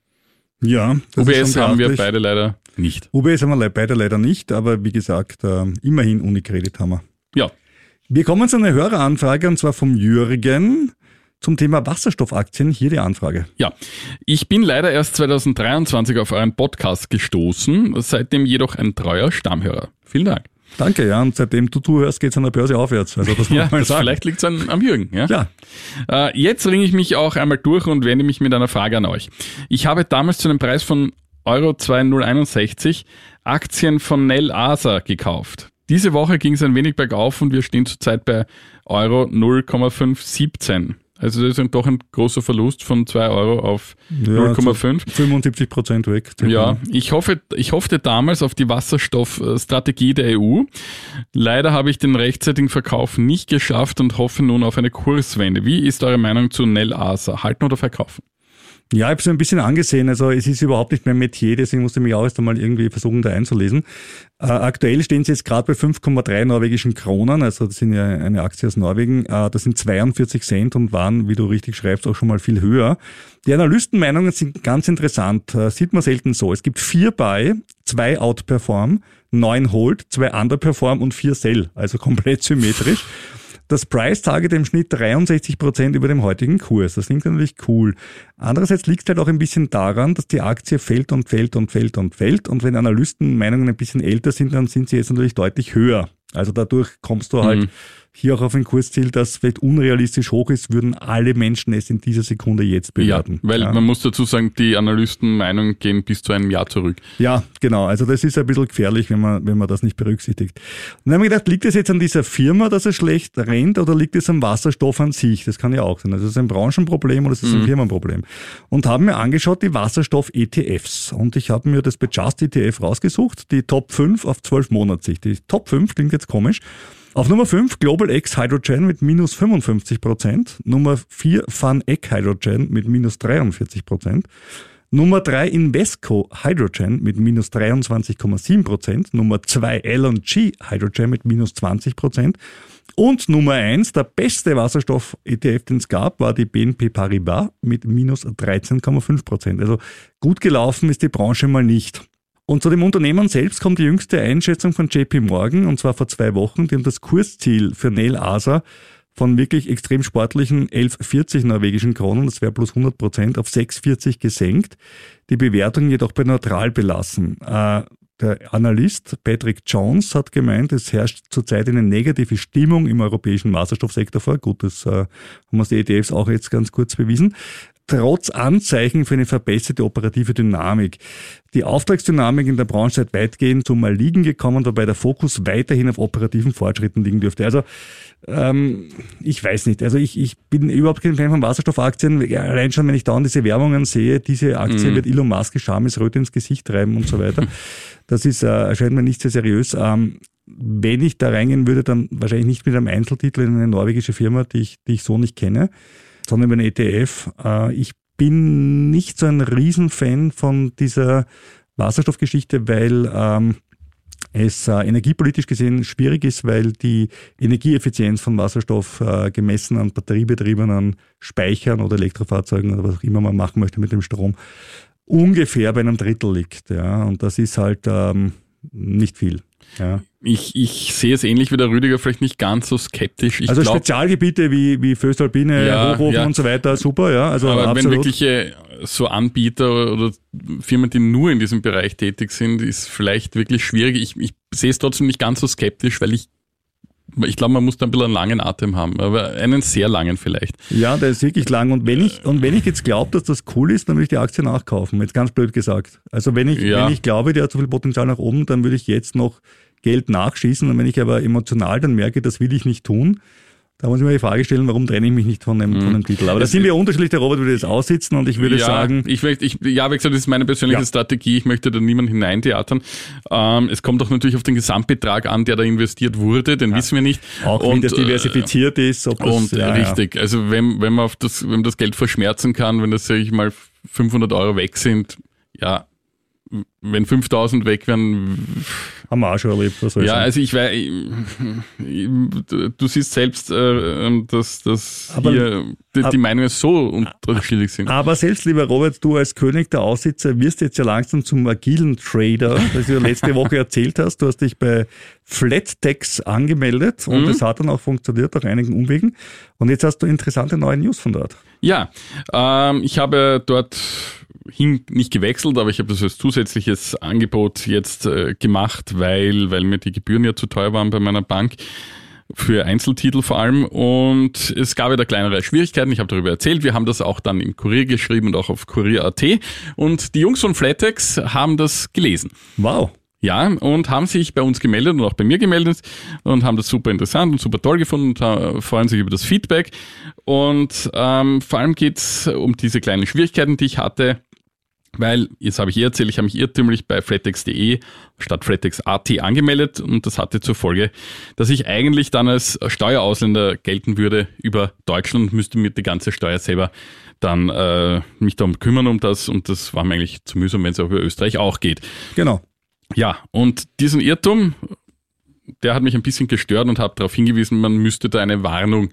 Ja, das ist UBS haben wir beide leider nicht. UBS haben wir beide leider nicht, aber wie gesagt, äh, immerhin Unicredit haben wir. Ja, Wir kommen zu einer Höreranfrage und zwar vom Jürgen zum Thema Wasserstoffaktien. Hier die Anfrage. ja. Ich bin leider erst 2023 auf euren Podcast gestoßen, seitdem jedoch ein treuer Stammhörer. Vielen Dank. Danke, ja. Und seitdem du zuhörst, geht es an der Börse aufwärts. Also das Ja, muss man das, sagen. vielleicht liegt es an, am Jürgen. Ja? Ja, Äh, jetzt ringe ich mich auch einmal durch und wende mich mit einer Frage an euch. Ich habe damals zu einem Preis von Euro 2061 Aktien von Nell Asa gekauft. Diese Woche ging es ein wenig bergauf und wir stehen zurzeit bei Euro 0,517. Also das ist doch ein großer Verlust von 2 Euro auf Ja, 0,5. 75 Prozent weg. Ja, ich hoffe, ich hoffte damals auf die Wasserstoffstrategie der EU. Leider habe ich den rechtzeitigen Verkauf nicht geschafft und hoffe nun auf eine Kurswende. Wie ist eure Meinung zu Nell Asa? Halten oder verkaufen? Ja, ich habe so ein bisschen angesehen. Also es ist überhaupt nicht mein Metier, deswegen musste ich mich auch erst einmal irgendwie versuchen, da einzulesen. Äh, aktuell stehen sie jetzt gerade bei 5,3 norwegischen Kronen. Also das sind ja eine Aktie aus Norwegen. Äh, das sind 42 Cent und waren, wie du richtig schreibst, auch schon mal viel höher. Die Analystenmeinungen sind ganz interessant. Äh, sieht man selten so. Es gibt vier Buy, zwei Outperform, neun Hold, zwei Underperform und vier Sell. Also komplett symmetrisch. Das Price Target im Schnitt 63 Prozent über dem heutigen Kurs. Das klingt natürlich cool. Andererseits liegt es halt auch ein bisschen daran, dass die Aktie fällt und fällt und fällt und fällt. Und wenn Analystenmeinungen ein bisschen älter sind, dann sind sie jetzt natürlich deutlich höher. Also dadurch kommst du halt hier auch auf ein Kursziel, das vielleicht unrealistisch hoch ist, würden alle Menschen es in dieser Sekunde jetzt bewerten. weil ja. man muss dazu sagen, die Analystenmeinungen gehen bis zu einem Jahr zurück. Ja, genau. Also das ist ein bisschen gefährlich, wenn man, wenn man das nicht berücksichtigt. Und dann haben wir gedacht, liegt es jetzt an dieser Firma, dass es schlecht rennt, oder liegt es am Wasserstoff an sich? Das kann ja auch sein. Also es ist ein Branchenproblem oder es ist ein Firmenproblem. Und haben mir angeschaut die Wasserstoff-ETFs. Und ich habe mir das bei Just ETF rausgesucht, die Top 5 auf 12 Monatssicht. Die Top 5 klingt jetzt komisch. Auf Nummer 5 Global X Hydrogen mit minus 55 Prozent. Nummer 4 Fun Egg Hydrogen mit minus 43 Prozent. Nummer 3 Invesco Hydrogen mit minus 23,7 Prozent. Nummer 2 LG Hydrogen mit minus 20 Prozent. Und Nummer 1, der beste Wasserstoff-ETF, den es gab, war die BNP Paribas mit minus 13,5 Prozent. Also gut gelaufen ist die Branche mal nicht. Und zu dem Unternehmen selbst kommt die jüngste Einschätzung von JP Morgan, und zwar vor zwei Wochen. Die haben das Kursziel für Nel Asa von wirklich extrem sportlichen 11,40 norwegischen Kronen, das wäre plus 100 Prozent, auf 6,40 gesenkt. Die Bewertung jedoch bei neutral belassen. Äh, der Analyst Patrick Jones hat gemeint, es herrscht zurzeit eine negative Stimmung im europäischen Wasserstoffsektor vor. Gut, das äh, haben uns die ETFs auch jetzt ganz kurz bewiesen. Trotz Anzeichen für eine verbesserte operative Dynamik. Die Auftragsdynamik in der Branche sei weitgehend zum Erliegen gekommen, wobei der Fokus weiterhin auf operativen Fortschritten liegen dürfte. Also ähm, ich weiß nicht. Also ich, ich bin überhaupt kein Fan von Wasserstoffaktien. Allein schon, wenn ich dauernd diese Werbungen sehe, diese Aktie wird Elon Musk Schamesröte ins Gesicht treiben und so weiter. Das ist, äh, erscheint mir nicht sehr seriös. Ähm, wenn ich da reingehen würde, dann wahrscheinlich nicht mit einem Einzeltitel in eine norwegische Firma, die ich, die ich so nicht kenne, sondern über einen ETF. Äh, ich bin nicht so ein Riesenfan von dieser Wasserstoffgeschichte, weil ähm, es äh, energiepolitisch gesehen schwierig ist, weil die Energieeffizienz von Wasserstoff äh, gemessen an batteriebetriebenen Speichern oder Elektrofahrzeugen oder was auch immer man machen möchte mit dem Strom, ungefähr bei einem Drittel liegt. Ja, und das ist halt ähm, nicht viel. Ja. Ich, ich sehe es ähnlich wie der Rüdiger, vielleicht nicht ganz so skeptisch. Ich also glaub, Spezialgebiete wie, wie Föstalpine, Ja, Hochhofen ja. und so weiter, super, ja. Also aber wenn absolut. wirkliche so Anbieter oder Firmen, die nur in diesem Bereich tätig sind, ist vielleicht wirklich schwierig. Ich, ich sehe es trotzdem nicht ganz so skeptisch, weil ich ich glaube, man muss da ein bisschen einen langen Atem haben, aber einen sehr langen vielleicht. Ja, der ist wirklich lang. Und wenn ich, und wenn ich jetzt glaube, dass das cool ist, dann würde ich die Aktie nachkaufen. Jetzt ganz blöd gesagt. Also wenn ich, Ja. wenn ich glaube, der hat so viel Potenzial nach oben, dann würde ich jetzt noch Geld nachschießen. Und wenn ich aber emotional dann merke, das will ich nicht tun, da muss ich mir die Frage stellen, warum trenne ich mich nicht von dem, von dem Titel. Aber da sind wir unterschiedlich, der Robert würde das aussitzen und ich würde ja, sagen, ich möchte, ich, ja, wie gesagt, das ist meine persönliche Ja. Strategie. Ich möchte da niemanden hineintheatern. Ähm, es kommt auch natürlich auf den Gesamtbetrag an, der da investiert wurde. Den wissen wir nicht. auch wie Und, das äh, diversifiziert ist, ob das, Und ja, ja. richtig, also wenn, wenn man auf das, wenn man das Geld verschmerzen kann, wenn das, sag ich mal, 500 Euro weg sind, ja, wenn 5000 weg wären, haben wir auch schon erlebt. Was soll ja, also ich weiß, du siehst selbst, äh, dass, dass Aber- hier die, die Meinungen so unterschiedlich sind. Aber selbst, lieber Robert, du als König der Aussitzer wirst jetzt ja langsam zum agilen Trader, das du letzte Woche erzählt hast. Du hast dich bei Flattex angemeldet und Mhm. es hat dann auch funktioniert auf einigen Umwegen. Und jetzt hast du interessante neue News von dort. Ja, ähm, ich habe dort hin nicht gewechselt, aber ich habe das als zusätzliches Angebot jetzt äh, gemacht, weil, weil mir die Gebühren ja zu teuer waren bei meiner Bank. Für Einzeltitel vor allem. Und es gab ja da kleinere Schwierigkeiten. Ich habe darüber erzählt. Wir haben das auch dann im Kurier geschrieben und auch auf Kurier.at. Und die Jungs von Flatex haben das gelesen. Wow. Ja, und haben sich bei uns gemeldet und auch bei mir gemeldet und haben das super interessant und super toll gefunden und äh, freuen sich über das Feedback. Und ähm, vor allem geht's um diese kleinen Schwierigkeiten, die ich hatte, weil, jetzt habe ich eh erzählt, ich habe mich irrtümlich bei flatex.de statt flatex.at angemeldet und das hatte zur Folge, dass ich eigentlich dann als Steuerausländer gelten würde über Deutschland und müsste mir die ganze Steuer selber dann äh, mich darum kümmern um das und das war mir eigentlich zu mühsam, wenn es auch über Österreich auch geht. Genau. Ja, und diesen Irrtum, der hat mich ein bisschen gestört und habe darauf hingewiesen, man müsste da eine Warnung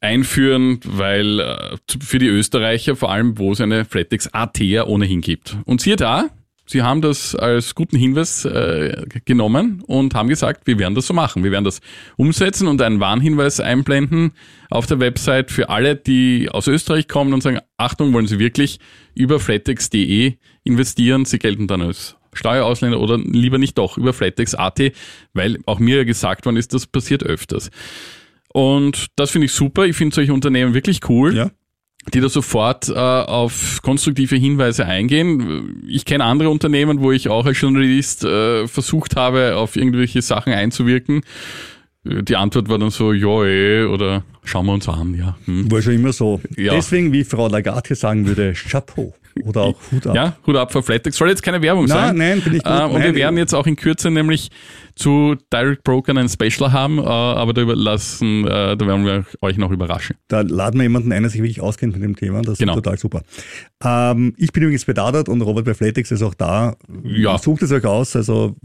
einführen, weil äh, für die Österreicher vor allem, wo es eine Flatex AT ja ohnehin gibt. Und siehe da, sie haben das als guten Hinweis äh, genommen und haben gesagt, wir werden das so machen. Wir werden das umsetzen und einen Warnhinweis einblenden auf der Website für alle, die aus Österreich kommen und sagen, Achtung, wollen Sie wirklich über flatex.de investieren? Sie gelten dann als Steuerausländer oder lieber nicht doch über flatex.at, weil auch mir ja gesagt worden ist, das passiert öfters. Und das finde ich super. Ich finde solche Unternehmen wirklich cool Ja. die da sofort äh, auf konstruktive Hinweise eingehen. Ich kenne andere Unternehmen, wo ich auch als Journalist äh, versucht habe, auf irgendwelche Sachen einzuwirken. Die Antwort war dann so, ja, eh, oder schauen wir uns an, ja. Hm. War schon immer so. Ja. Deswegen, wie Frau Lagarde hier sagen würde, Chapeau. Oder auch Hut ab. Ja, Hut ab vor Flatex. Soll jetzt keine Werbung Nein, sein. nein, bin ich gut. Äh, und wir Nein, werden jetzt auch in Kürze nämlich zu Direct Broker ein Special haben, äh, aber da überlassen, äh, da werden wir euch noch überraschen. Da laden wir jemanden ein, der sich wirklich auskennt mit dem Thema. Das Genau. ist total super. Ähm, ich bin übrigens bei Dadat und Robert bei Flatex ist auch da. Ja. Sucht es euch aus, also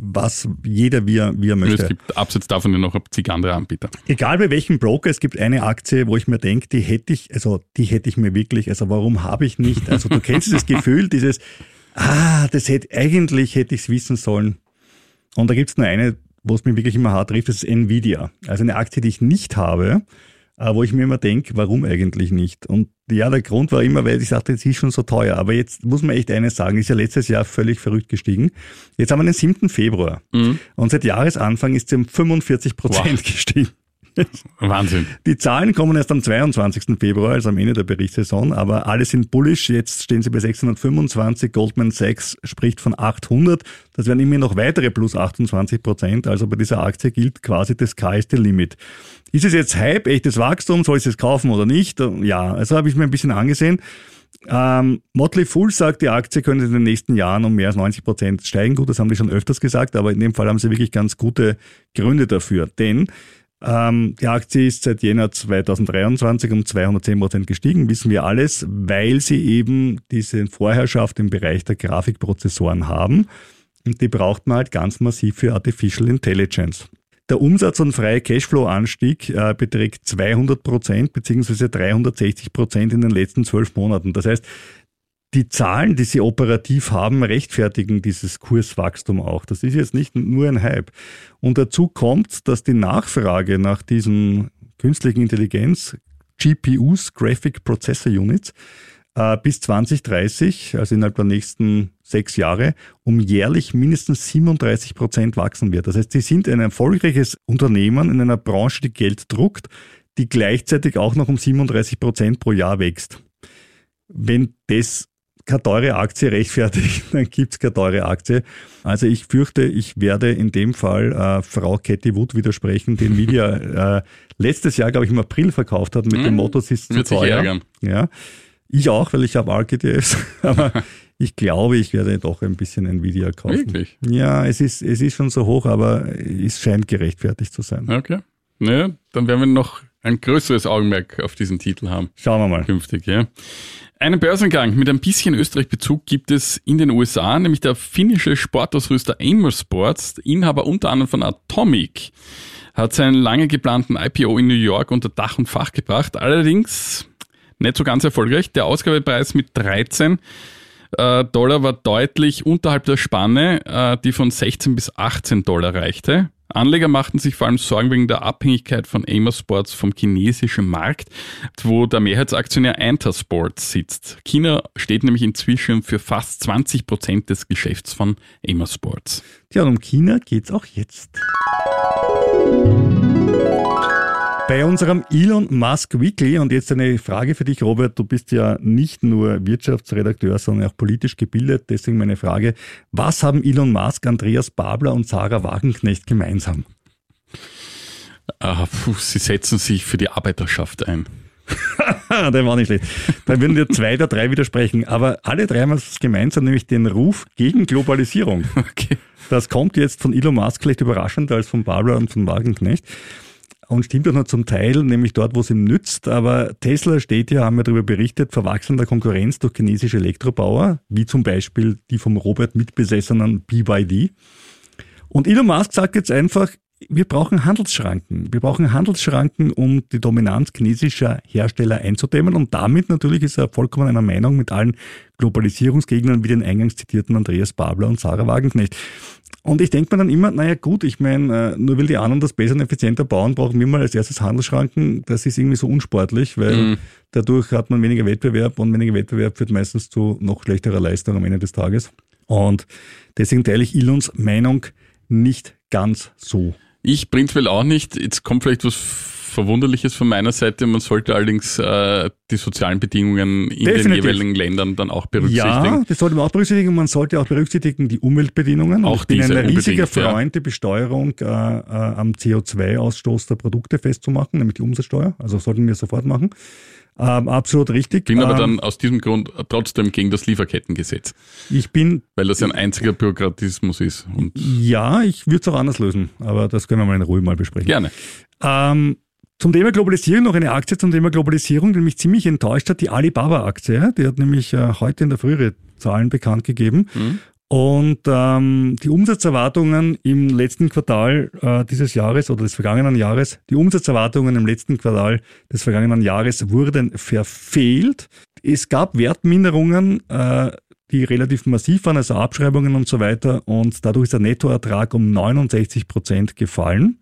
was jeder wie er, wie er möchte. es gibt abseits davon ja noch zig andere Anbieter. Egal bei welchem Broker, es gibt eine Aktie, wo ich mir denke, die hätte ich, also die hätte ich mir wirklich, also warum habe ich nicht? Also du kennst dieses Gefühl, dieses, ah, das hätte, eigentlich hätte ich es wissen sollen. Und da gibt es nur eine, wo es mich wirklich immer hart trifft, das ist Nvidia. Also eine Aktie, die ich nicht habe, wo ich mir immer denke, warum eigentlich nicht? Und ja, der Grund war immer, weil ich sagte, sie ist schon so teuer. Aber jetzt muss man echt eines sagen, ist ja letztes Jahr völlig verrückt gestiegen. Jetzt haben wir den 7. Februar. Und seit Jahresanfang ist sie um 45 Prozent Wow. gestiegen. Wahnsinn. Die Zahlen kommen erst am 22. Februar, also am Ende der Berichtssaison, aber alle sind bullish. Jetzt stehen sie bei 625. Goldman Sachs spricht von 800. Das wären immer noch weitere plus 28 Prozent. Also bei dieser Aktie gilt quasi das Sky limit. Ist es jetzt Hype, echtes Wachstum? Soll ich es kaufen oder nicht? Ja, also habe ich mir ein bisschen angesehen. Ähm, Motley Fool sagt, die Aktie könnte in den nächsten Jahren um mehr als 90 Prozent steigen. Gut, das haben die schon öfters gesagt, aber in dem Fall haben sie wirklich ganz gute Gründe dafür. Denn ähm, die Aktie ist seit Jänner 2023 um 210 Prozent gestiegen, wissen wir alles, weil sie eben diese Vorherrschaft im Bereich der Grafikprozessoren haben. Und die braucht man halt ganz massiv für Artificial Intelligence. Der Umsatz- und freie Cashflow-Anstieg äh, beträgt 200 Prozent beziehungsweise 360 Prozent in den letzten zwölf Monaten. Das heißt, die Zahlen, die sie operativ haben, rechtfertigen dieses Kurswachstum auch. Das ist jetzt nicht nur ein Hype. Und dazu kommt, dass die Nachfrage nach diesen künstlichen Intelligenz, GPUs, Graphic Processor Units, äh, bis 2030, also innerhalb der nächsten sechs Jahre, um jährlich mindestens 37 Prozent wachsen wird. Das heißt, sie sind ein erfolgreiches Unternehmen in einer Branche, die Geld druckt, die gleichzeitig auch noch um 37 Prozent pro Jahr wächst. Wenn das keine teure Aktie rechtfertigt, dann gibt's keine teure Aktie. Also ich fürchte, ich werde in dem Fall äh, Frau Cathy Wood widersprechen, die Nvidia äh, letztes Jahr, glaube ich, im April verkauft hat mit hm, dem Motto, sie ist zu teuer. Ja. Ich auch, weil ich habe ARC-ETFs, aber ich glaube, ich werde doch ein bisschen Nvidia kaufen. Wirklich? Ja, es ist, es ist schon so hoch, aber es scheint gerechtfertigt zu sein. Okay. Naja, dann werden wir noch ein größeres Augenmerk auf diesen Titel haben. Schauen wir mal. Künftig, ja. Einen Börsengang mit ein bisschen Österreich-Bezug gibt es in den USA, nämlich der finnische Sportausrüster Amer Sports, Inhaber unter anderem von Atomic, hat seinen lange geplanten IPO in New York unter Dach und Fach gebracht. Allerdings nicht so ganz erfolgreich. Der Ausgabepreis mit 13 äh, Dollar war deutlich unterhalb der Spanne, äh, die von 16 bis 18 Dollar reichte. Anleger machten sich vor allem Sorgen wegen der Abhängigkeit von Amer Sports vom chinesischen Markt, wo der Mehrheitsaktionär Intersports sitzt. China steht nämlich inzwischen für fast 20 Prozent des Geschäfts von Amer Sports. Ja, und um China geht's auch jetzt. Bei unserem Elon Musk Weekly und jetzt eine Frage für dich, Robert. Du bist ja nicht nur Wirtschaftsredakteur, sondern auch politisch gebildet. Deswegen meine Frage. Was haben Elon Musk, Andreas Babler und Sarah Wagenknecht gemeinsam? Ah, puh, sie setzen sich für die Arbeiterschaft ein. der war nicht schlecht. Da würden dir zwei der drei widersprechen. Aber alle drei haben es gemeinsam, nämlich den Ruf gegen Globalisierung. Okay. Das kommt jetzt von Elon Musk vielleicht überraschender als von Babler und von Wagenknecht. Und stimmt auch nur zum Teil, nämlich dort, wo es ihm nützt. Aber Tesla steht ja, haben wir darüber berichtet, vor wachsender Konkurrenz durch chinesische Elektrobauer, wie zum Beispiel die vom Robert mitbesessenen BYD. Und Elon Musk sagt jetzt einfach, wir brauchen Handelsschranken. Wir brauchen Handelsschranken, um die Dominanz chinesischer Hersteller einzudämmen. Und damit natürlich ist er vollkommen einer Meinung mit allen Globalisierungsgegnern wie den eingangs zitierten Andreas Babler und Sarah Wagenknecht. Und ich denke mir dann immer, naja gut, ich meine, äh, nur weil die anderen das besser und effizienter bauen, brauchen wir mal als erstes Handelsschranken. Das ist irgendwie so unsportlich, weil mhm. dadurch hat man weniger Wettbewerb und weniger Wettbewerb führt meistens zu noch schlechterer Leistung am Ende des Tages. Und deswegen teile ich Ilons Meinung nicht ganz so. Ich prinzipiell auch nicht. Jetzt kommt vielleicht was Verwunderliches von meiner Seite. Man sollte allerdings äh, die sozialen Bedingungen in Definitiv. den jeweiligen Ländern dann auch berücksichtigen. Ja, das sollte man auch berücksichtigen. Man sollte auch berücksichtigen die Umweltbedingungen. Auch ich bin ein riesiger Freund, die Besteuerung äh, äh, am CO2-Ausstoß der Produkte festzumachen, nämlich die Umsatzsteuer. Also sollten wir sofort machen. Ähm, absolut richtig. Bin aber ähm, dann aus diesem Grund trotzdem gegen das Lieferkettengesetz. Ich bin. Weil das ein einziger Bürokratismus ist. Ja, ich würde es auch anders lösen, aber das können wir mal in Ruhe mal besprechen. Gerne. Ähm, zum Thema Globalisierung noch eine Aktie zum Thema Globalisierung, die mich ziemlich enttäuscht hat, die Alibaba-Aktie. Die hat nämlich äh, heute in der Früh Zahlen bekannt gegeben. Mhm. Und ähm, die Umsatzerwartungen im letzten Quartal äh, dieses Jahres oder des vergangenen Jahres, die Umsatzerwartungen im letzten Quartal des vergangenen Jahres wurden verfehlt. Es gab Wertminderungen, äh, die relativ massiv waren, also Abschreibungen und so weiter. Und dadurch ist der Nettoertrag um 69 Prozent gefallen.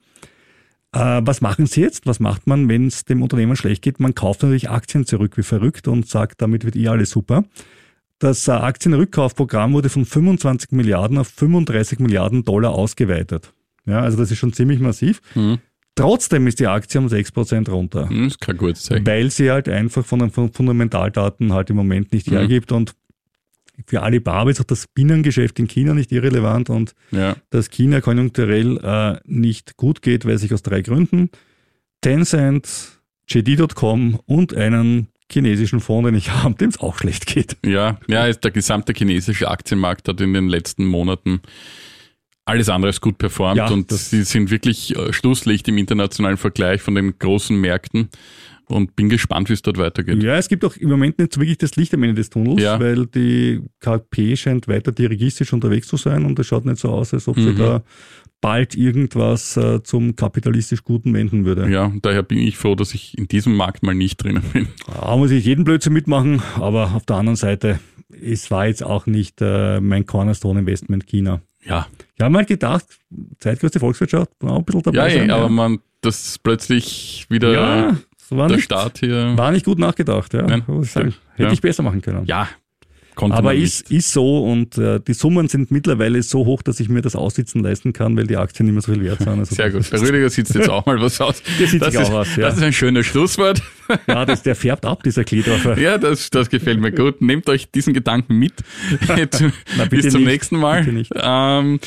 Äh, was machen Sie jetzt? Was macht man, wenn es dem Unternehmen schlecht geht? Man kauft natürlich Aktien zurück wie verrückt und sagt, damit wird eh alles super. Das äh, Aktienrückkaufprogramm wurde von 25 Milliarden auf 35 Milliarden Dollar ausgeweitet. Ja, also das ist schon ziemlich massiv. Mhm. Trotzdem ist die Aktie um 6% runter. Das hm, ist kein gutes Zeichen. Weil sie halt einfach von den Fundamentaldaten halt im Moment nicht mhm. hergibt und für Alibaba ist auch das Binnengeschäft in China nicht irrelevant und ja. dass China konjunkturell äh, nicht gut geht, weiß ich aus drei Gründen. Tencent, JD.com und einen chinesischen Fonds, den ich habe, dem es auch schlecht geht. Ja, ja, ist der gesamte chinesische Aktienmarkt hat in den letzten Monaten alles andere als gut performt Ja, und sie sind wirklich äh, Schlusslicht im internationalen Vergleich von den großen Märkten und bin gespannt, wie es dort weitergeht. Ja, es gibt auch im Moment nicht so wirklich das Licht am Ende des Tunnels, Ja. weil die KP scheint weiter dirigistisch unterwegs zu sein und es schaut nicht so aus, als ob sie Mhm. da bald irgendwas äh, zum kapitalistisch Guten wenden würde. Ja, daher bin ich froh, dass ich in diesem Markt mal nicht drinnen bin. Da muss ich jeden Blödsinn mitmachen, aber auf der anderen Seite, es war jetzt auch nicht äh, mein Cornerstone-Investment China. Ja, Ich habe mal gedacht, zeitgrößte Volkswirtschaft, auch ein bisschen dabei ja, sein. eh, aber man, das plötzlich wieder ja, der nicht, Start hier. war nicht gut nachgedacht. Ja, Nein, ich ja. Hätte ich besser machen können. Ja, konnte Aber ist, ist so und äh, die Summen sind mittlerweile so hoch, dass ich mir das aussitzen leisten kann, weil die Aktien nicht mehr so viel wert sind. Also Sehr gut. Der Rüdiger sitzt jetzt auch mal was aus. Der sitzt das, sich ist, auch was, ja. das ist ein schönes Schlusswort. Ja, das, der färbt ab, dieser Gliedorfer. Ja, das, das gefällt mir gut. Nehmt euch diesen Gedanken mit Na, bis zum nicht. nächsten Mal. Ähm,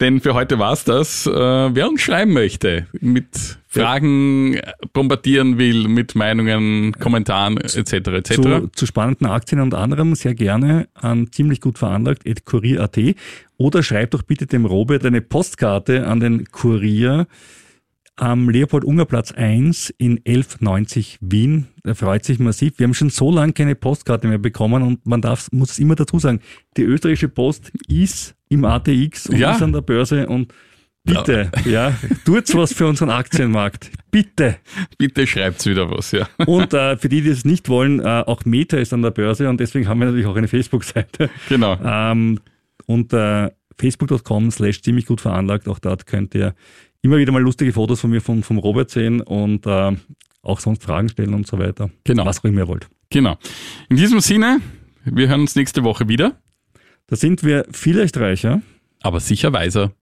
denn für heute war's das. Äh, wer uns schreiben möchte, mit Fragen bombardieren will, mit Meinungen, Kommentaren etc. etc. Zu, zu spannenden Aktien und anderem sehr gerne an ziemlich gut veranlagt at kurier.at oder schreibt doch bitte dem Robert eine Postkarte an den Kurier am Leopold-Unger-Platz 1 in 1190 Wien. Er freut sich massiv. Wir haben schon so lange keine Postkarte mehr bekommen und man darf, muss es immer dazu sagen, die österreichische Post ist im ATX und Ja. ist an der Börse und bitte, ja, tut's was für unseren Aktienmarkt. Bitte. Bitte schreibt's wieder was, ja. Und äh, für die, die es nicht wollen, äh, auch Meta ist an der Börse und deswegen haben wir natürlich auch eine Facebook-Seite. Genau. Ähm, unter facebook.com slash ziemlich gut veranlagt. Auch dort könnt ihr immer wieder mal lustige Fotos von mir vom, vom Robert sehen und äh, auch sonst Fragen stellen und so weiter. Genau. Was auch immer ihr wollt. Genau. In diesem Sinne, wir hören uns nächste Woche wieder, Da sind wir vielleicht reicher. aber sicher weiser.